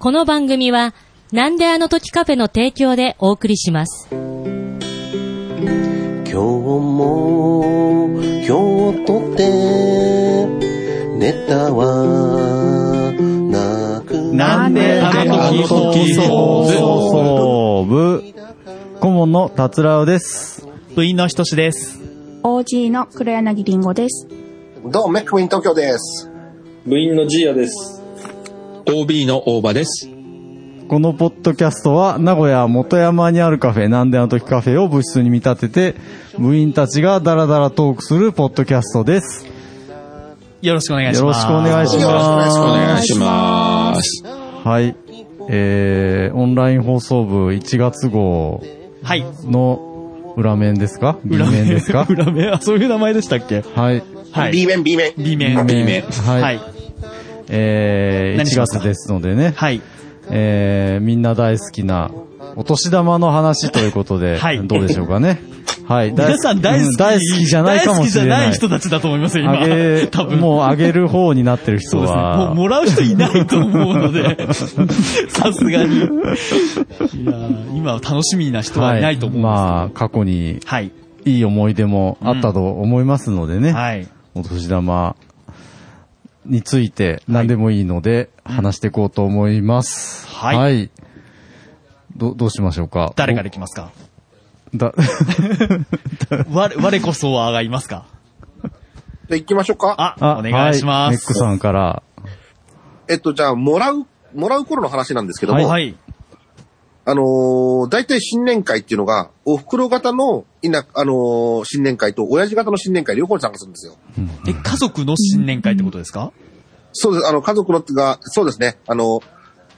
この番組は、なんであの時カフェの提供でお送りします。今日も今日とってネタはなくなんであの時放送部、顧問の達郎です。部員のひとしです。OG の黒柳りんごです。どうもメックウィン東京です部員のジーヤです。OB の大場です。このポッドキャストは、名古屋元山にあるカフェ、なんであの時カフェを部室に見立てて、部員たちがダラダラトークするポッドキャストです。よろしくお願いしよろます。しくお願いしよろしくお願いします。はい。えー、オンライン放送部1月号はい。の裏面ですか ?B 面ですか？裏面、あ、そういう名前でしたっけ？はい。はい。B 面 B 面 B 面。B 面面はいはい。えー、1何しますか？月ですのでね。はい。えー、みんな大好きな、お年玉の話ということで、はいどうでしょうかね。はい。皆さん大好き。うん大好きじゃないかもしれない。大好きじゃない人たちだと思いますよ、今。あげ、多分。もうあげる方になってる人そうですね。もは、うもらう人いないと思うので、さすがに。いやー今は楽しみな人はいないと思うんですけど。まあ、過去にはい。いい思い出もあったと思いますのでね。はい。お年玉について何でもいいので話していこうと思います。はい。ど、どうしましょうか？誰からいきますか？だ、我、我こそはがいますか？で行きましょうか。あ、お願いしはます。メックさんから。えっとじゃあもらうもらう頃の話なんですけども、はい。あのー、大体新年会っていうのが、お袋型の、いな、あのー新年会と親父型の新年会両方に参加するんですよ。え、家族の新年会ってことですか？そうです、あの、家族のが、そうですね、あの、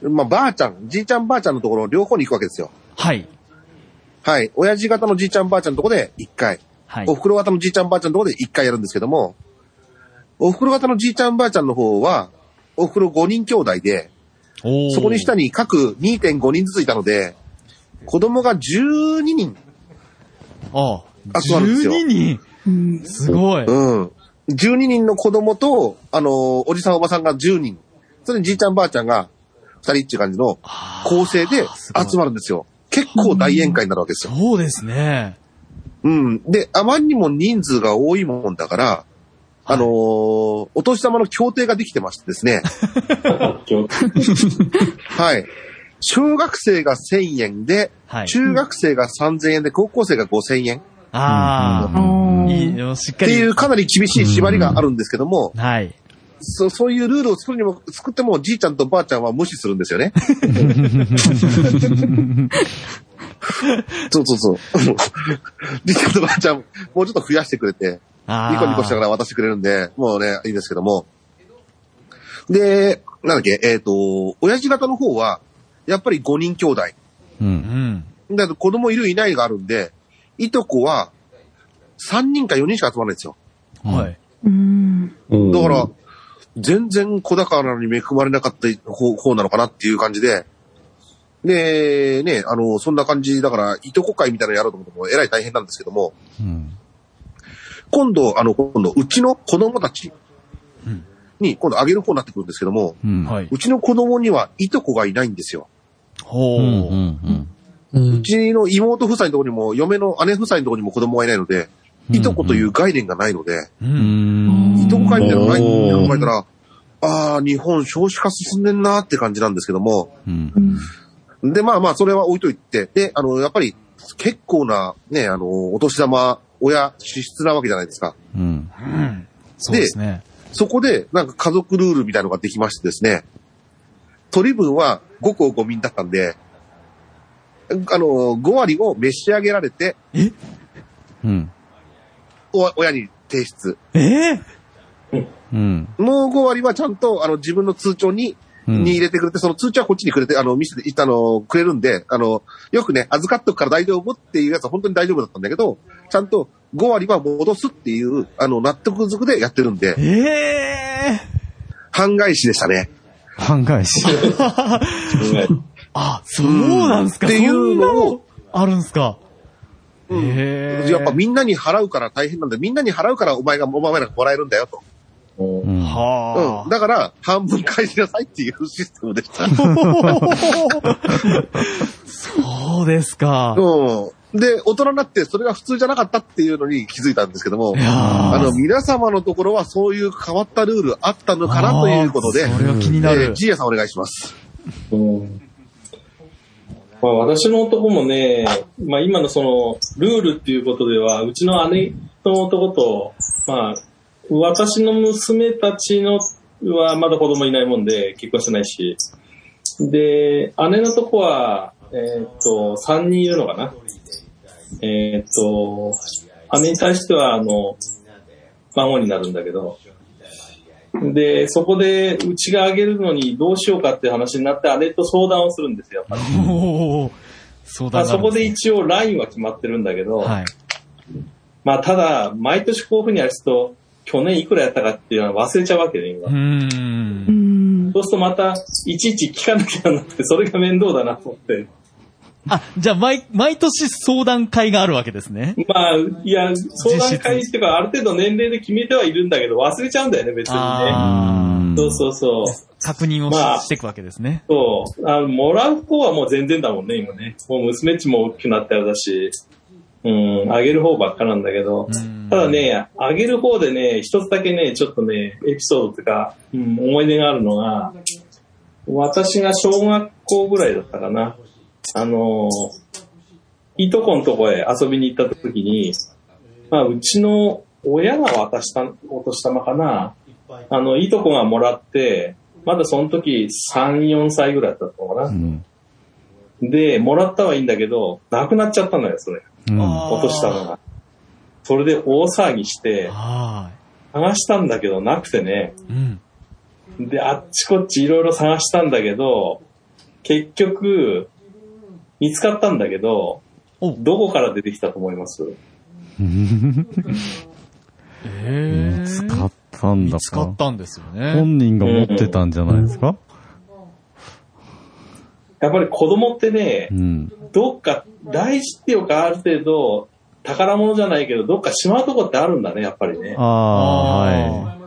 まあ、ばあちゃん、じいちゃんばあちゃんのところ両方に行くわけですよ。はい。はい。親父型のじいちゃんばあちゃんのところで1回、はいお。袋型のじいちゃんばあちゃんのところで1回やるんですけども、お袋型のじいちゃんばあちゃんの方は、お袋5人兄弟で、そこに下に各2.5人ずついたので、子供が12人。ああ、集まるんですよ12人？うん。すごい。うん。12人の子供と、あのーおじさんおばさんが10人。それにじいちゃんばあちゃんが2人っていう感じの構成で集まるんですよ。結構大宴会になるわけですよ。そうですね。うん。で、あまりにも人数が多いもんだから、あのーお年玉の協定ができてましてですね。今 はい。小学生が1000円で、はい。中学生が3000円で、高校生が5000円。ああ、うんいいよ、しっかり。っていうかなり厳しい縛りがあるんですけども、はい。そそういうルールを作るにも、作っても、じいちゃんとばあちゃんは無視するんですよね。そうそうそう。じいちゃんとばあちゃん、もうちょっと増やしてくれて、あニコニコしながら渡してくれるんで、もうね、いいんですけども。で、なんだっけ、えっ、と、親父方の方は、やっぱり5人兄弟。う。うんん。だと子供いるいないがあるんで、いとこは3人か4人しか集まらないんですよ。はい。うん。日だから、全然小宝なのに恵まれなかった方方なのかなっていう感じで、で、ね、あの、そんな感じだから、いとこ会みたいなのやろうと思っても、えらい大変なんですけども、うん。今度、あの、今度、うちの子供たちに、今度あげる方になってくるんですけども、うん。はい。うちの子供にはいとこがいないんですよ。ほう。うん。うん。うちの妹夫妻のところにも、嫁の姉夫妻のところにも子供がいないので、いとこという概念がないので、う。うんん。いとこ会みたいなないって考えたら、ああ、日本少子化進んでんなって感じなんですけども、うんう。ん。で、まあまあ、それは置いといて、で、あの、やっぱり、結構な、ね、あの、お年玉、親、支出なわけじゃないですか。うん。うん。そうですね。そこで、なんか家族ルールみたいのができましてですね、取り分は5個5民だったんで、あの、5割を召し上げられて、うん。お親に提出。え？えうん。もう5割はちゃんと、あの、自分の通帳に、うんに入れてくれて、その通帳はこっちにくれて、あの、見せて、あの、くれるんで、あの、よくね、預かっとくから大丈夫っていうやつは本当に大丈夫だったんだけど、ちゃんと5割は戻すっていう、あの、納得づくでやってるんで、ええ半返しでしたね。半返し。あ、そうなんすか。っていうのを、あるんすか。うんやっぱみんなに払うから大変なんだ。みんなに払うからお前が、お前がもらえるんだよと。うんはうん。だから、半分返しなさいっていうシステムでした。そうですか。うん。で、大人になってそれが普通じゃなかったっていうのに気づいたんですけどもあの、皆様のところはそういう変わったルールあったのかなということであ、ーそれは気になえーる。ジーヤさんお願いします。うんまあ、私の男もね、まあ今のその、ルールっていうことでは、うちの姉の男と、まあ、私の娘たちのはまだ子供いないもんで結婚してないし、で、姉のとこは、えーっと、3人いるのかな。えーっと、姉に対しては、あの、孫になるんだけど、で、そこで、うちがあげるのにどうしようかって話になって、姉と相談をするんですよ、やっぱり。相まあ、談そこで一一応ラインは決まってるんだけど、はい。まあ、ただ、毎年こういうふうにやると、去年いくらやったかっていうのは忘れちゃうわけね、今う。ー。うんん。そうするとまた、いちいち聞かなきゃなって、それが面倒だなと思って。あ、じゃあ、毎、毎年相談会があるわけですね。まあ、いや、相談会っていうか、ある程度年齢で決めてはいるんだけど、忘れちゃうんだよね、別にね。あうんそうそうそう。確認をし,、まあていくわけですね。そう。あの、もらう方はもう全然だもんね、今ね。もう娘っちも大きくなったようだし、うん、あげる方ばっかなんだけど、うんただね、あげる方でね、一つだけね、ちょっとね、エピソードというか、うん、思い出があるのが、私が小学校ぐらいだったかな。あの、いとこのとこへ遊びに行った時に、まあ、うちの親が渡したお年玉かな。あの、いとこがもらって、まだその時3、4歳ぐらいだったのかな。うんで、もらったはいいんだけど、なくなっちゃったのよ、それ。うん落としたのが。それで大騒ぎして、は探したんだけどなくてね。い。うん。で、あっちこっちいろいろ探したんだけど、結局、見つかったんだけど、おどこから出てきたと思います？え見つかったんだ見つかかったんですよね。本人が持ってたんじゃないですか？やっぱり子供ってねう、ん。どっか大事っていうかある程度宝物じゃないけど、どっかしまうとこってあるんだね、やっぱりね。ああ、は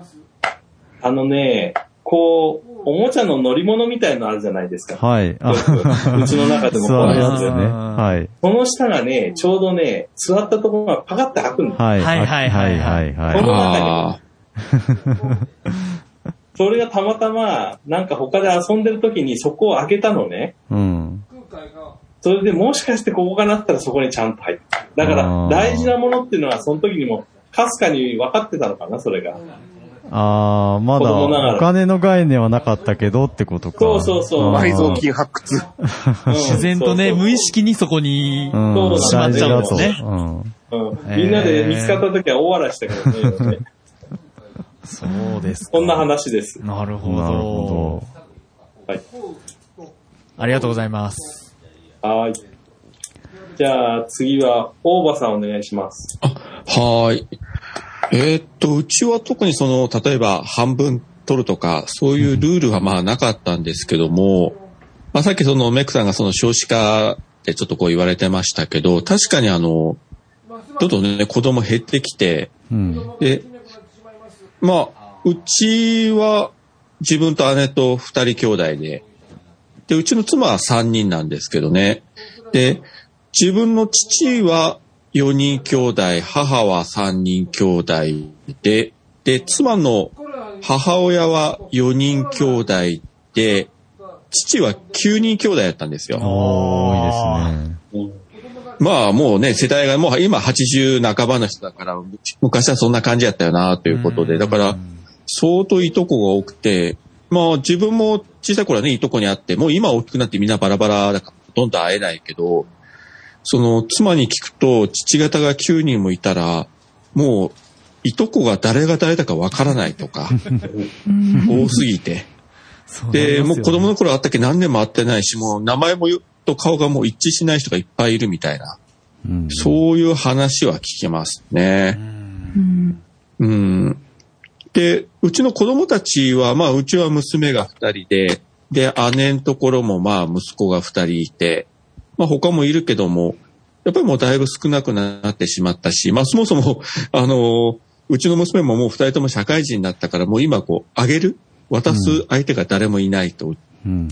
あのね、こう、おもちゃの乗り物みたいのあるじゃないですい。か。はい。うちの中でも こ座うるやつね。はい。この下がね、ちょうどね、座ったところがパカッて開くんだ。はい。はいはいはいはいはいこのは中に、それがたまたま、なんか他で遊んでる時にそこを開けたのね。い。うん。それでもしかしてここかなったらそこにちゃんと入った。だから大事なものっていうのはその時にもかすかに分かってたのかな、それが。ああ、まだお金の概念はなかったけどってことか。そうそうそう埋蔵金発掘。うん自然とね、そうそう無意識にそこに、うん。そうしまっちゃうんですねみんなで見つかった時は大笑いしたけどね。そうですか。こんな話です。なるほなるど。ほはい。ありがとうございます。はーい。じゃあ次は大場さんお願いします。はーい。えーっと、うちは特にその、例えば半分取るとか、そういうルールはまあなかったんですけども、まあさっきそのメックさんがその少子化ってちょっとこう言われてましたけど、確かにあの、どんどんね、子供減ってきて、ど。うん。で、まあ、うちは自分と姉と二人兄弟で、で、うちの妻は三人なんですけどね。で、自分の父は4人兄弟、母は3人兄弟で、で、妻の母親は4人兄弟で、父は9人兄弟だったんですよ。多いですね。まあもうね、世代がもう今80半ばの人だから、昔はそんな感じやったよなということで、だから相当いとこが多くて、まあ自分も小さい頃はね、いとこに会って、もう今大きくなってみんなバラバラだからほとんど会えないけど、その妻に聞くと父方が9人もいたら、もういとこが誰が誰だかわからないとか、多すぎて。で、もう子供の頃会ったっけ何年も会ってないし、もう名前もよと顔がもう一致しない人がいっぱいいるみたいな、うん。そういう話は聞きますね。うん。うん。で、うちの子供たちは、まあ、うちは娘が二人で、で、姉のところも、まあ、息子が二人いて、まあ、他もいるけども、やっぱりもうだいぶ少なくなってしまったし、まあ、そもそも、あの、うちの娘ももう二人とも社会人になったから、もう今こう、あげる渡す相手が誰もいないと。うん。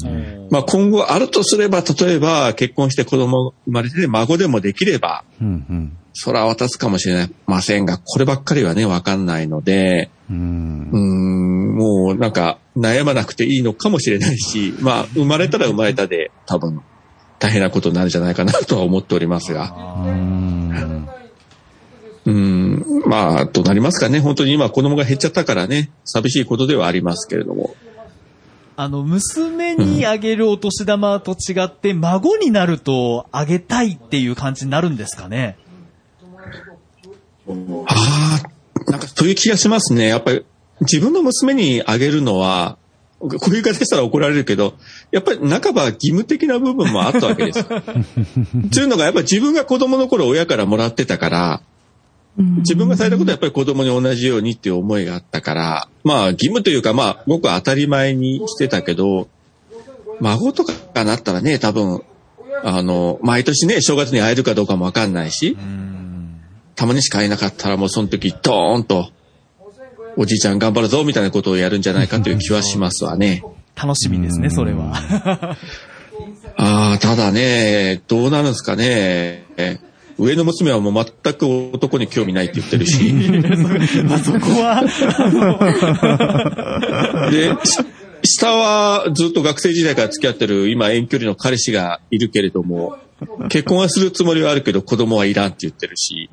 まあ今後あるとすれば、例えば結婚して子供生まれて孫でもできれば、うん。うん。それは渡すかもしれませんが、こればっかりはね、わかんないので、うんうー。ん、もうなんか悩まなくていいのかもしれないし、まあ生まれたら生まれたで多分大変なことになるんじゃないかなとは思っておりますが。うん。うーん、まあ、となりますかね。本当に今子供が減っちゃったからね、寂しいことではありますけれども。あの、娘にあげるお年玉と違って、孫になるとあげたいっていう感じになるんですかね。ああ、なんかそういう気がしますね。やっぱり自分の娘にあげるのは、こういう言い方したら怒られるけど、やっぱり半ば義務的な部分もあったわけです。というのが、やっぱり自分が子供の頃親からもらってたから、自分がされたことはやっぱり子供に同じようにっていう思いがあったから、まあ義務というかまあ僕は当たり前にしてたけど、孫とかがなったらね、多分、あの、毎年ね、正月に会えるかどうかもわかんないし、たまにしか会えなかったらもうその時ドーンと、おじいちゃん頑張るぞみたいなことをやるんじゃないかという気はしますわね。楽しみですね、それは。ああ、ただね、どうなるんですかね。上の娘はもう全く男に興味ないって言ってるし。ま あそこは、で、し下はずっと学生時代から付き合ってる今遠距離の彼氏がいるけれども、結婚はするつもりはあるけど子供はいらんって言ってるし、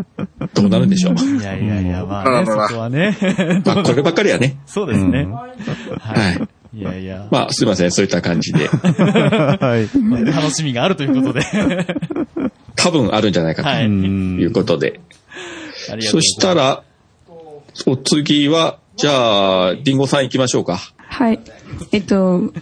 どうなるんでしょう。いやいやいや、まあね、そこはね。まあこればっかりはね。そうですね。ははいい。いやいや、まあすいません、そういった感じで。はい。楽しみがあるということで。多分あるんじゃないかとはい。いうことで。ありがとうございますそしたら、お次は、じゃあ、リンゴさん行きましょうか。はい。えっと、う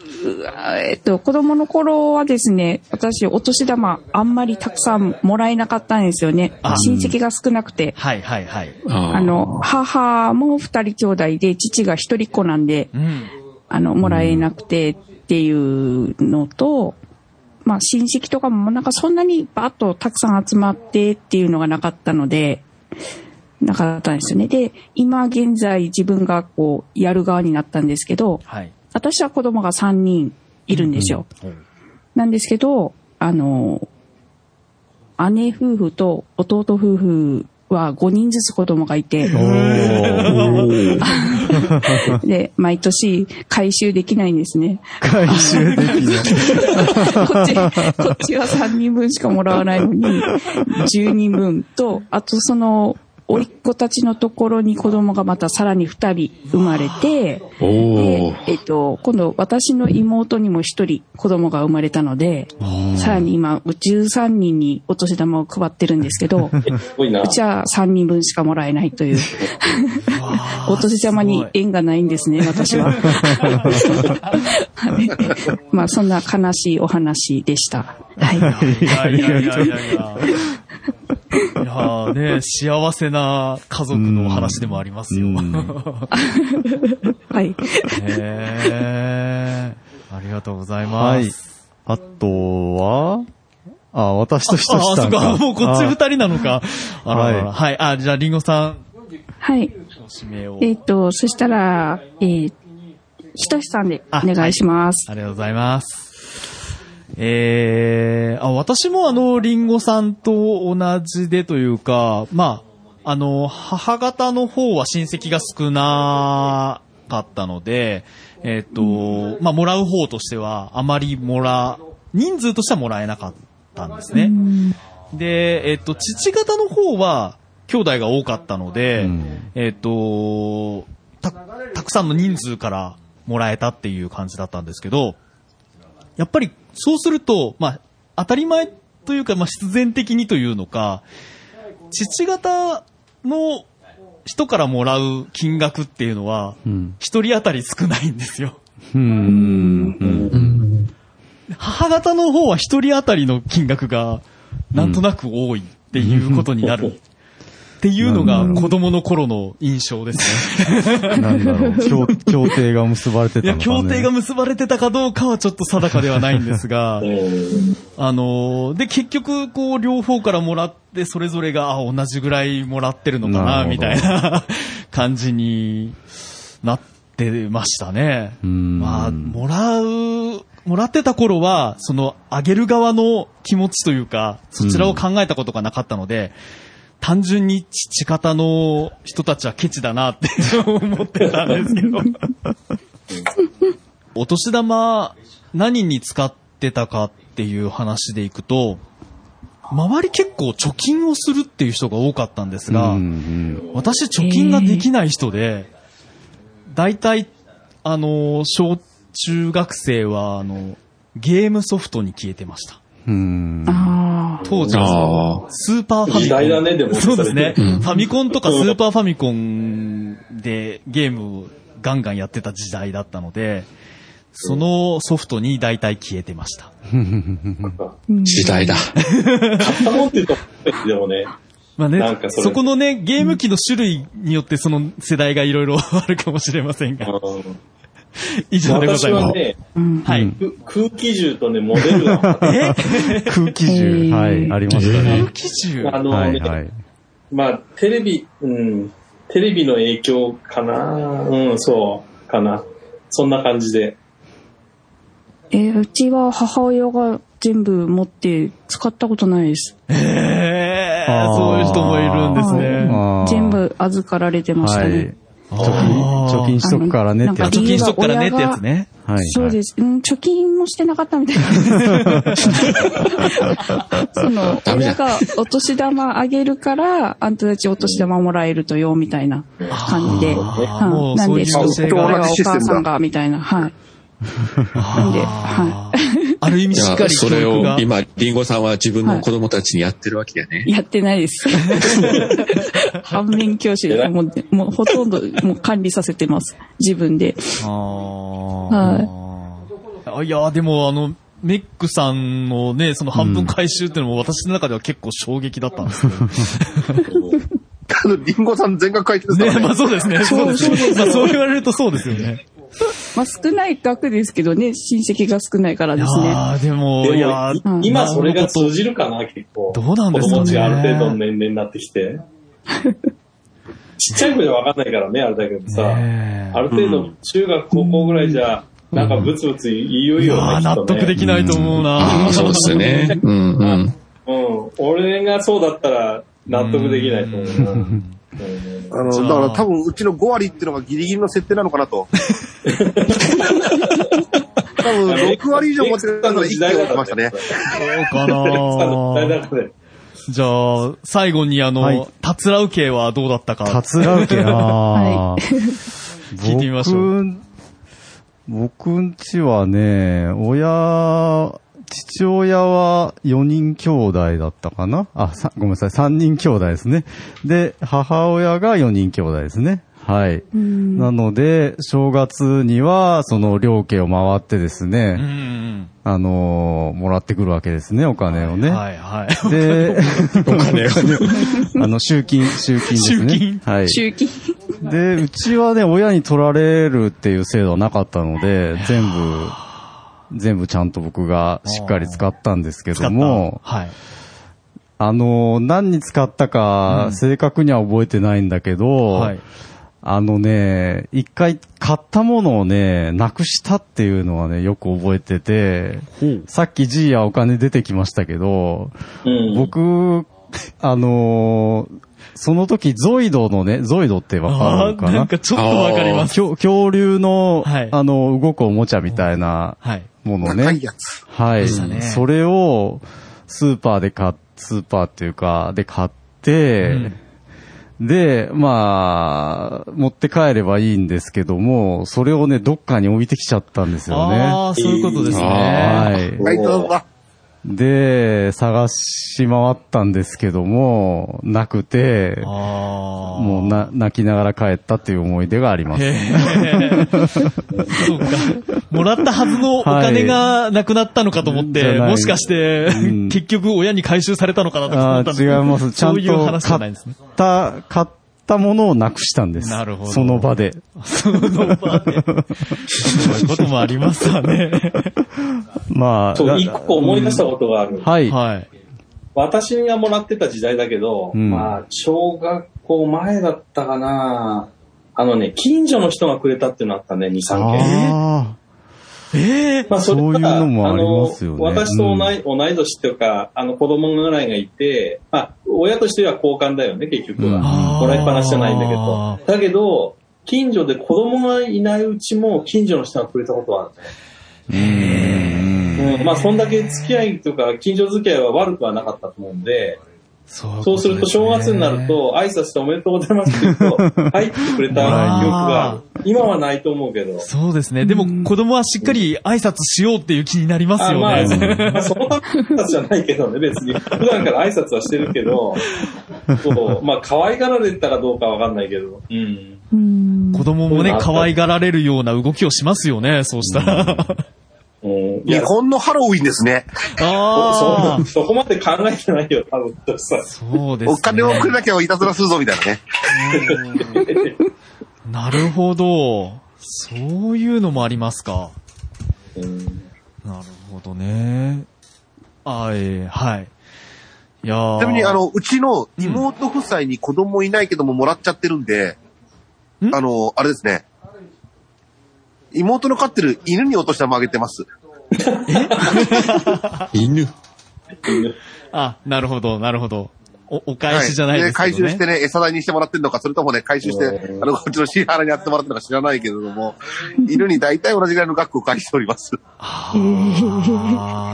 えっと、子供の頃はですね、私、お年玉あんまりたくさんもらえなかったんですよねあ。親戚が少なくて。はいはいはい。ああの、母も二人兄弟で、父が一人っ子なんで、うん。あの、もらえなくてっていうのと、まあ、親戚とかもなんかそんなにバーッとたくさん集まってっていうのがなかったので、なかったんですよね。で、今現在自分がこう、やる側になったんですけど、はい。私は子供が3人いるんですよ。なんですけど、あの、姉夫婦と弟夫婦は5人ずつ子供がいて、で、毎年回収できないんですね。回収できない。こっち、こっちは3人分しかもらわないのに、10人分と、あとその、甥っ子たちのところに子供がまたさらに2人生まれて、おで、えっと、今度私の妹にも1人子供が生まれたので、さらに今13人にお年玉を配ってるんですけど、う。ちは3人分しかもらえないという。お年玉に縁がないんですね、私は。は いまあ、そんな悲しいお話でした。はい。いやいやいやいや いや。ね、幸せな家族のお話でもありますよ。はい。へーありがとうございはいます。。あとは、あ、私としさんか。そっか、もうこっち二人なのか。あらららはいはい。あ、じゃあ、リンゴさん、はい。指名を。えっ、と、そしたら、えー、ひとしさんでお願いします。ありがとうございます。えー、あ、私もあの、リンゴさんと同じでというか、まあ、あの、母方の方は親戚が少なかったので、えっ、と、まあ、もらう方としては、あまりもら、人数としてはもらえなかったんですね。で、えっ、と、父方の方は、兄弟が多かったので、うんえっ、と、た、たくさんの人数からもらえたっていう感じだったんですけど、やっぱりそうすると、まあ、当たり前というか、まあ、必然的にというのか、父方の人からもらう金額っていうのは、うん。一人当たり少ないんですよ。母方の方は一人当たりの金額が、なんとなく多いっていうことになる。っていうのが子供の頃の印象ですね。なんだろう、協協定が結ばれていや、たのか、ね。協定が結ばれてたかどうかはちょっと定かではないんですが、う んあのーで、結局、こう、両方からもらって、それぞれが、あ、同じぐらいもらってるのかな、なみたいな感じになってましたね。うんまあ、もらう、もらってた頃は、その、あげる側の気持ちというか、そちらを考えたことがなかったので、単純に父方の人たちはケチだなって思ってたんですけど。お年玉何に使ってたかっていう話でいくと、周り結構貯金をするっていう人が多かったんですが、うんうん私貯金ができない人で、大体、あの、小中学生は、あの、ゲームソフトに消えてました。うん。あ当時あはあ。スーパーファミコン。時代だねでもそうですね。そファミコンとかスーパーファミコンでゲームをガンガンやってた時代だったので、そのソフトに大体消えてました。時代だ。買ったもんって言うと、でもね、まあねなんか、それそこのね、ゲーム機の種類によってその世代がいろいろ あるかもしれませんが、うん 以上でございます。私はね、うん。はい。く空気銃とね、モデルガン。空気銃、えーはい、ありましたね。基準あのね、はい、はい。まあ、テレビ、うん、テレビの影響かな？うん、そう、かな。そんな感じで。えーうちは母親が全部持って使ったことないです。えー、あーそういう人もいるんですね。全部預かられてましたはいね。。貯金、貯金しとくからねってやつ貯金しとくからねってやつね。はい。はいそうです。うん、貯金もしてなかったみたいな。その、親がお年玉あげるから、あんたたちお年玉もらえるとよ、みたいな感じで。なんで、そういう姿勢がこれはお母さんが、みたいな。はい。なんで、はある意味しっかりそれ教育がを。今、リンゴさんは自分の子供たちにやってるわけだね。い。やってないです。反面教師でもう、もうほとんどもう管理させてます。自分で。あはーいや、でもあの、メックさんのね、その半分回収っていうのも私の中では結構衝撃だったんですけど。あのリンゴさん全額回転ですね、ね。まあそうですね。そうですね。まあそう言われるとそうですよね。まあ少ない額ですけどね、親戚が少ないからいですね。やーでも、いや今それが通じるかな、結構。どうなんですかね子供たちがある程度の年齢になってきて。ちっちゃい子じゃ分かんないからね、あれだけどさ。ねある程度、中学、高校ぐらいじゃ、なんかブツブツ言いようよね、いやー納得できないと思うな。ああ、そうですね。うんうん。うん。俺がそうだったら納得できないと思うな。うんあの、だから多分うちの5割っていうのがギリギリの設定なのかなと。多分6割以上持ってたので1回持ってましたね。そうか大な。じゃあ、最後にあの、はいたつらう系はどうだったか。たつらうけなは 聞いてみましょう僕、僕んちはね、親、父親は4人兄弟だったかな？あ、さごめんなさい、3人兄弟ですね。で、母親が4人兄弟ですね。はい。うんなので、正月には、その両家を回ってですうんね、うんあのーもらってくるわけですね、お金をうん。ね。はいはい。で、お金を。あの、集金、集金ですね。集金はい。周期。で、うちはね、親に取られるっていう制度はなかったので、全部、全部ちゃんと僕がしっかり使ったんですけども、はい。あの、何に使ったか、正確には覚えてないんだけど、はい。あのね、一回買ったものをね、なくしたっていうのはね、よく覚えてて、さっき G やお金出てきましたけど、うん。僕、あのーその時ゾイドのね、ゾイドってわかるかな？なんかちょっとわかります。恐恐竜の、はいあの、動くおもちゃみたいなはい。もの高ねい。やつ。はい。ねそれを、スーパーで買っ、スーパーっていうか、で買って、で、まあ、持って帰ればいいんですけども、それをね、どっかに置いてきちゃったんですよね。ああ、そういうことですね。あはい。はい、どうぞ。で、探し回ったんですけども、なくて。もうな、泣きながら帰ったっていう思い出があります。そうか。もらったはずのお金がなくなったのかと思って、じゃないもしかして、うん 結局親に回収されたのかなと思あったんですけどー違います。ちゃんそういうと話じゃないんですね。買った、買ったものをなくしたんです。なるほどその場で。その場で。そういうこともありますわね。まあ。そう、だ一個思い出したことがある。はい。はい。私がもらってた時代だけど、うんまあ、小学校前だったかな。あのね、近所の人がくれたっていうのあったね、2、3件。あええまあ、それそういうがのもありますよね。私と同い,、同い年っていうか、あの、子供ぐらいがいて、まあ、親としては交換だよね、結局は。うん。もらいっぱなしじゃないんだけあど。だけど、近所で子供がいないうちも近所の人がくれたことはある。うん、まあ、そんだけ付き合いとか、近所付き合いは悪くはなかったと思うんで、そそうすると正月になる、と、挨拶しておめでとうございますって言うと、入ってくれた記憶がある。今はないと思うけど。そうですね。でも子供はしっかり挨拶しようっていう気になりますよあまあ、ね。まあ、その挨拶じゃないけどね、別に。普段から挨拶はしてるけど、そう、まあ、可愛がられたかどうかわかんないけど。うん。うん。子供もね、可愛がられるような動きをしますよね、そうしたら。うん、い日や、本のハロウィンですね。あそ、そこまで考えてないよ、多分。そうですね。お金をくれなきゃいたずらするぞ、みたいなね。なるほど。そういうのもありますか。うんなるほどね。あえーはい。いやーちなみに、あ、の、うちの妹夫妻に子供いないけどももらっちゃってるんで、ん？あの、あれですね。妹の飼ってる犬にお年玉あげてます。犬。あ、なるほど、なるほど。お、お返しじゃないですけどね。回収してね、餌代にしてもらってるのか、それともね、回収して、うんあの、こっちの支払いにやってもらってるのか知らないけれども、犬に大体同じぐらいの額を返しております。あ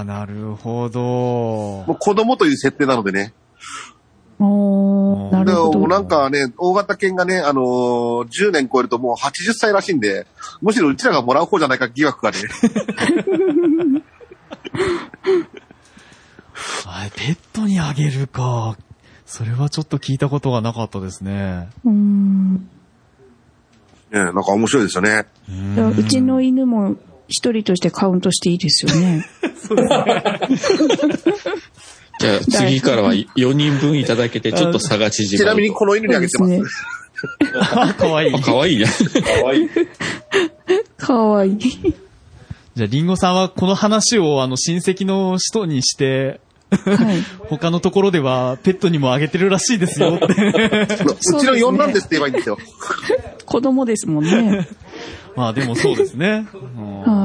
あ、なるほども。う子供という設定なのでね。なでるほど。もなんかね、大型犬がね、あのー10年超えるともう80歳らしいんで、むしろうちらがもらう方じゃないか疑惑がね。はい、ペットにあげるか。それはちょっと聞いたことがなかったですね。うん。ねなんか面白いですよね。うちの犬も一人としてカウントしていいですよね。じゃあ 次からは4人分いただけてちょっと差が縮まる。ちなみにこの犬にあげてます。かわいいあ、。かわいいね。可愛い。かわいい。じゃあ、リンゴさんはこの話をあの親戚の人にして、はい。他のところではペットにもあげてるらしいですよ って。うちの4なんですって言えばいいんですよ。子供ですもんね。まあでもそうですね。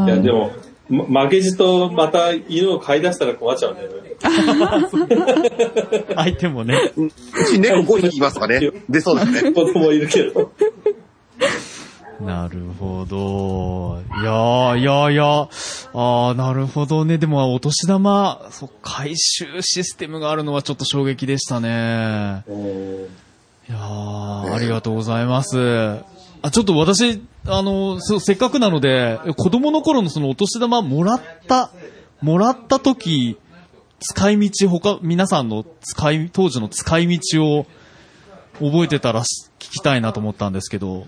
いや、でも、ま負けじとまた犬を飼い出したら困っちゃうんだよね。相手もね。うち猫5匹いますとかね。出そうですね。子供いるけど。なるほど。いやー、いやーいやー、あー、なるほどね。でも、お年玉、そう、回収システムがあるのはちょっと衝撃でしたね。うんいやー、ありがとうございます。あ、ちょっと私、あの、そうせっかくなので、子供の頃のそのお年玉もらった、もらった時、使い道、他、皆さんの使い、当時の使い道を覚えてたらし聞きたいなと思ったんですけど、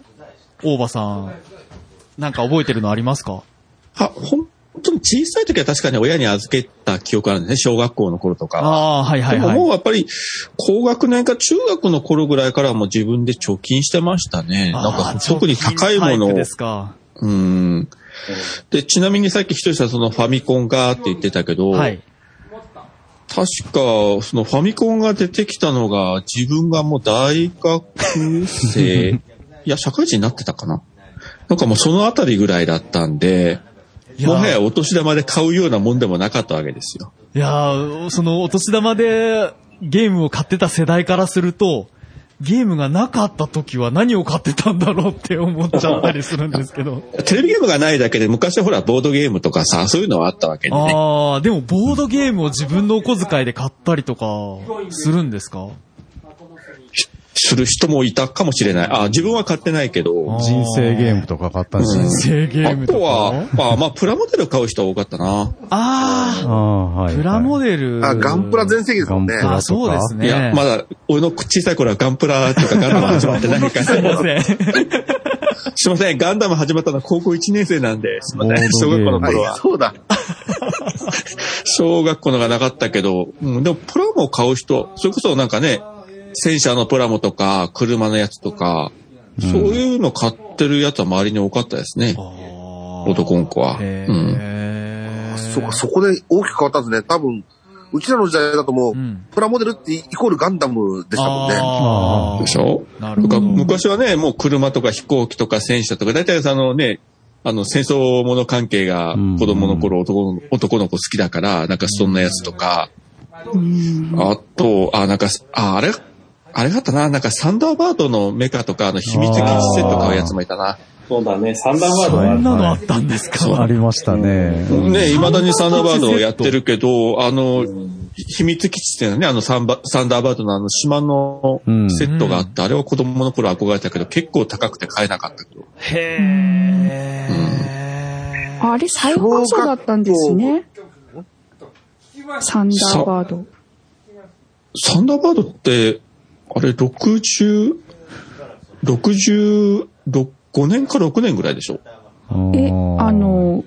大場さん、なんか覚えてるのありますか？あ、本当に小さい時は確かに親に預けた記憶あるんですね。小学校の頃とか。ああー、はいはいでもはい。もうやっぱり、高学年か中学の頃ぐらいからはもう自分で貯金してましたね。なんか特に高いものを。ですか。うん。で、ちなみにさっきひとりさんそのファミコンがって言ってたけど、はい。確か、そのファミコンが出てきたのが、自分がもう大学生、いや、社会人になってたかな。なんかもうそのあたりぐらいだったんで、もはやお年玉で買うようなもんでもなかったわけですよ。いやー、そのお年玉でゲームを買ってた世代からすると、ゲームがなかった時は何を買ってたんだろうって思っちゃったりするんですけど。テレビゲームがないだけで、昔はほら、ボードゲームとかさ、そういうのはあったわけでね。ああ、でもボードゲームを自分のお小遣いで買ったりとかするんですか？する人もいたかもしれない。あ、自分は買ってないけど。人生ゲームとか買ったんじゃない？ですか。人生ゲームあとか？とは、まあまあ、プラモデル買う人は多かったな。あああ、はい。あ、プラモデル。あ、ガンプラ全盛期ですもんね。あ、そうですね。いや、まだ、俺の小さい頃はガンプラっていうかガンダム始まってないから。すいません。すいません、ガンダム始まったのは高校1年生なんで、すいません、小学校の頃は。そうだ。小学校のがなかったけど、うん、でもプラモ買う人、それこそなんかね、戦車のプラモとか、車のやつとか、そういうの買ってるやつは周りに多かったですね。男の子は。へうん。ーそこ、そこで大きく変わったんですね。多分、うちらの時代だともう、うんプラモデルってイコールガンダムでしたもんね。あでしょ？なるほど。昔はね、もう車とか飛行機とか戦車とか、大体あのね、あの戦争もの関係が子供の頃男の男の子好きだから、なんかそんなやつとか、あと、あ、なんか、あ、あれ、あれがあったな、なんかサンダーバードのメカとか、あの秘密基地セット買うやつもいたな。そうだね、サンダーバードはそんなのあったんですか？ありましたね。ね、未だにサンダーバードをやってるけど、あの、秘密基地っていうのはね、あのサンバサンダーバードのあの島のうんセットがあって、あれは子供の頃憧れたけど、結構高くて買えなかったけど。へー。あれ再放送だったんですね。サンダーバード。サンダーバードって、あれ、60、65年か6年ぐらいでしょ？え、あ、の、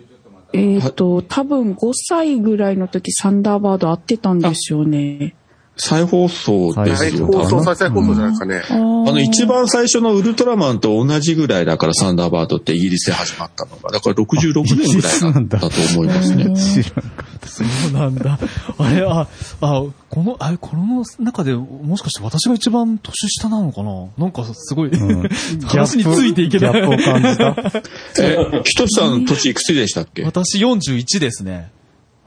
えっ、と、多分5歳ぐらいの時サンダーバード会ってたんですよね。再放送です再よ。放送、再再放送じゃないですかね。ああの、の一番最初のウルトラマンと同じぐらいだから、サンダーバードってイギリスで始まったのが。だから66年ぐらいだったと思いますね。知らんかった。そうなんだ。あれ、あ、あ、この、あれ、この中でもしかして私が一番年下なのかな？なんかすごい、うん 話についていけない。ギャップを感じた。え、ひとしさん、年いくつでしたっけ？私41ですね。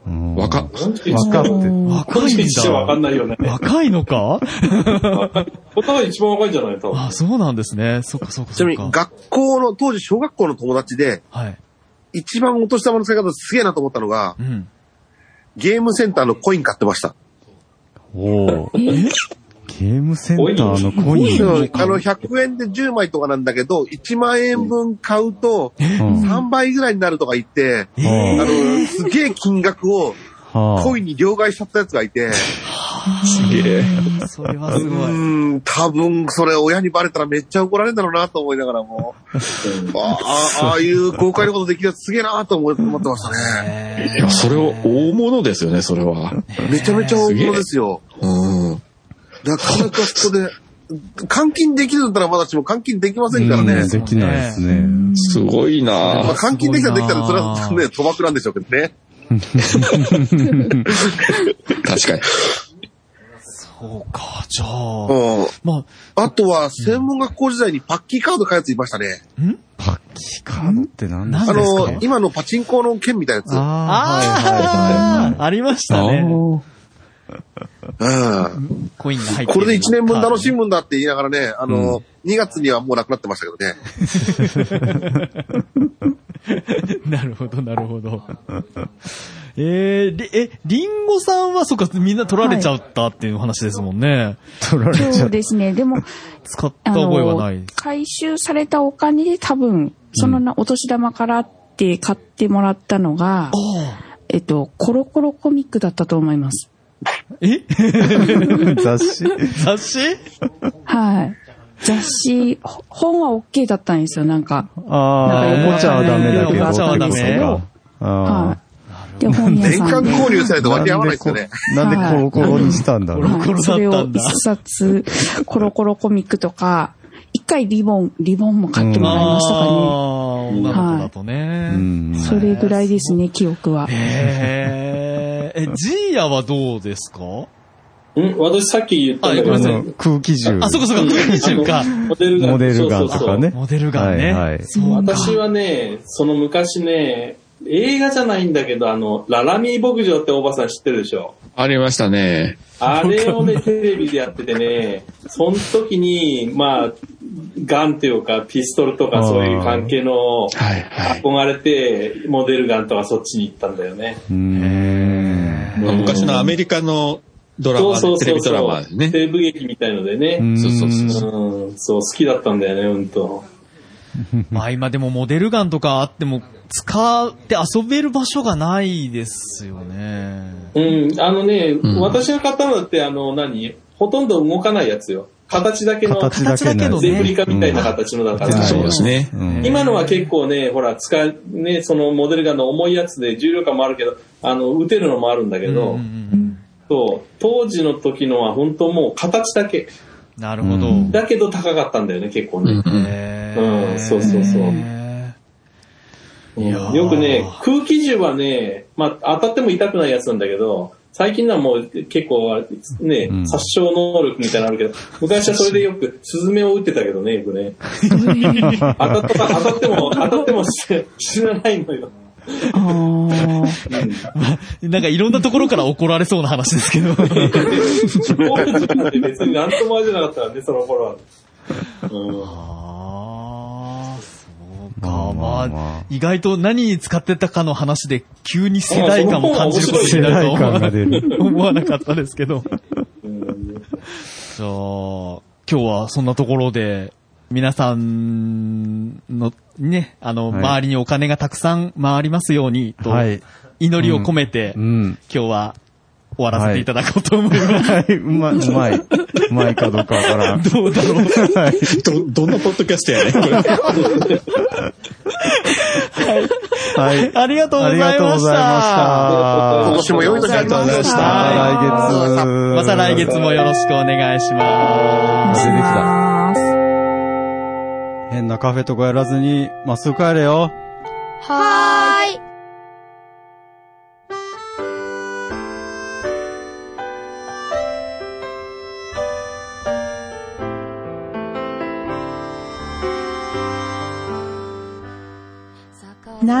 うん若っ。分かって。若いん一緒わかだ。んないよね。若いのか？答え一番若いんじゃない多分。あ、そうなんですね。そっかそっかちなみに、そっか。学校の、当時小学校の友達で、はい。一番お年玉の使い方すげえなと思ったのが、うん。ゲームセンターのコイン買ってました。おーゲームセンターのコイン。うんあの、100円で10枚とかなんだけど、1万円分買うと、うん3倍ぐらいになるとか言って、あの、すげえ金額をはあコインに両替しちゃったやつがいて、すげえ。それはすうごい。ーん、多分それ親にバレたらめっちゃ怒られるんだろうなと思いながらも、ああああいう豪快なことできるやつすげえなと思ってましたね。いや、それは大物ですよね、それは。めちゃめちゃ大物ですよ。うん。なかなかそこで、換金できるんだったらまだしも換金できませんからねうん。できないですね。すごいまあ、な換金できたらできたらそれはね、賭博なんでしょうけどね。確かに。そうか、じゃあ。うん。まあとは、専門学校時代にパッキーカード買うやついましたね。あ、ん？パッキーカードって何ですか？の、今のパチンコの剣みたいなやつ。あああ、ありましたね。うん。コインが入ってるこれで1年分楽しむんだって言いながらね、あの、2月にはもうなくなってましたけどね。なるほど、なるほど。えー、りえ、リンゴさんは、そっか、みんな取られちゃったっていう話ですもんね。取られちゃっそうですね。でも、使ったあ覚えはのない。、回収されたお金で多分、そのなお年玉からって買ってもらったのが、えっと、コロコロコミックだったと思います。え？た。雑誌？雑誌？はい。雑誌、ほ本は OK だったんですよ、なんか。ああ、おもちゃはダメだけど。おもちゃはダメあはい。で、本屋年間さんで。購入されてあ。割り合わないですよね。なんでコロコロにしたんだろう。コロコロそれをだったんだ一冊、コロコロコミックとか、一回リボン、リボンも買ってもらいましたかね。あー女の子だとね。うん。それぐらいですね、記憶は。へーえ、ジーヤはどうですか？ん私さっき言ったんだけど空気銃。あ、そこそこ、空気銃か。モデルガン。モデルガンとそうそうそうかね。モデルガンね。はいはいそうか私はね、その昔ね、映画じゃないんだけど、あの、ララミー牧場っておばさん知ってるでしょ？ありましたね。あれをね、テレビでやっててね、その時に、まあ、ガンっていうか、ピストルとかそういう関係の、はいはい。憧れて、モデルガンとかそっちに行ったんだよね。うーん。昔のアメリカのドラマで、テレビドラマでね。西部劇みたいのでね。うんそうそうそう。うん、そう、好きだったんだよね、ほんと。まあ今でもモデルガンとかあっても、使って遊べる場所がないですよね。うん、あのね、ん私が買ったのだって、あの、何？ほとんど動かないやつよ。形だけの、形だけのレプリカみたいな形のだから。うんそうですね。うん今のは結構ね、ほら、使う、ね、そのモデルガンの重いやつで重量感もあるけど、あの、撃てるのもあるんだけど、うんうんそう、当時の時のは本当もう形だけ。うんなるほど。うんだけど高かったんだよね、結構ね。うんそうそうそうよくね、空気銃はね、まあ当たっても痛くないやつなんだけど、最近のはもう結構ね、うん殺傷能力みたいなのあるけど、昔はそれでよくスズメを撃ってたけどね、よくね。当たった当たっても、当たっても死死なないのよ。あなんかいろんなところから怒られそうな話ですけど。当時なんて別になんともあれじゃなかったからね、その頃は。うんか。まあ意外と何に使ってたかの話で急に世代感も感じることに世なると。思わなかったですけど。うんじゃあ、今日はそんなところで、皆さんのね、あの、はい周りにお金がたくさん回りますようにと、はい。祈りを込めて、うん。今日は終わらせていただこうと思います。はい、うまい、うまい。うまいかどうかわからん。どうだろう。はい。ど、どんなポッドキャストやねん、これ。はい。ありがとうございました。ありがとうございました今年も良い年ありますように。また来月。また来月もよろしくお願いします。出てきた。ます変なカフェとかやらずに、まっすぐ帰れよ。はーい。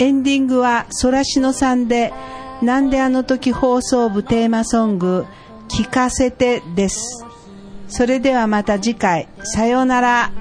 エンディングはソラシノさんで、なんであの時放送部テーマソング、聞かせてです。それではまた次回、さようなら。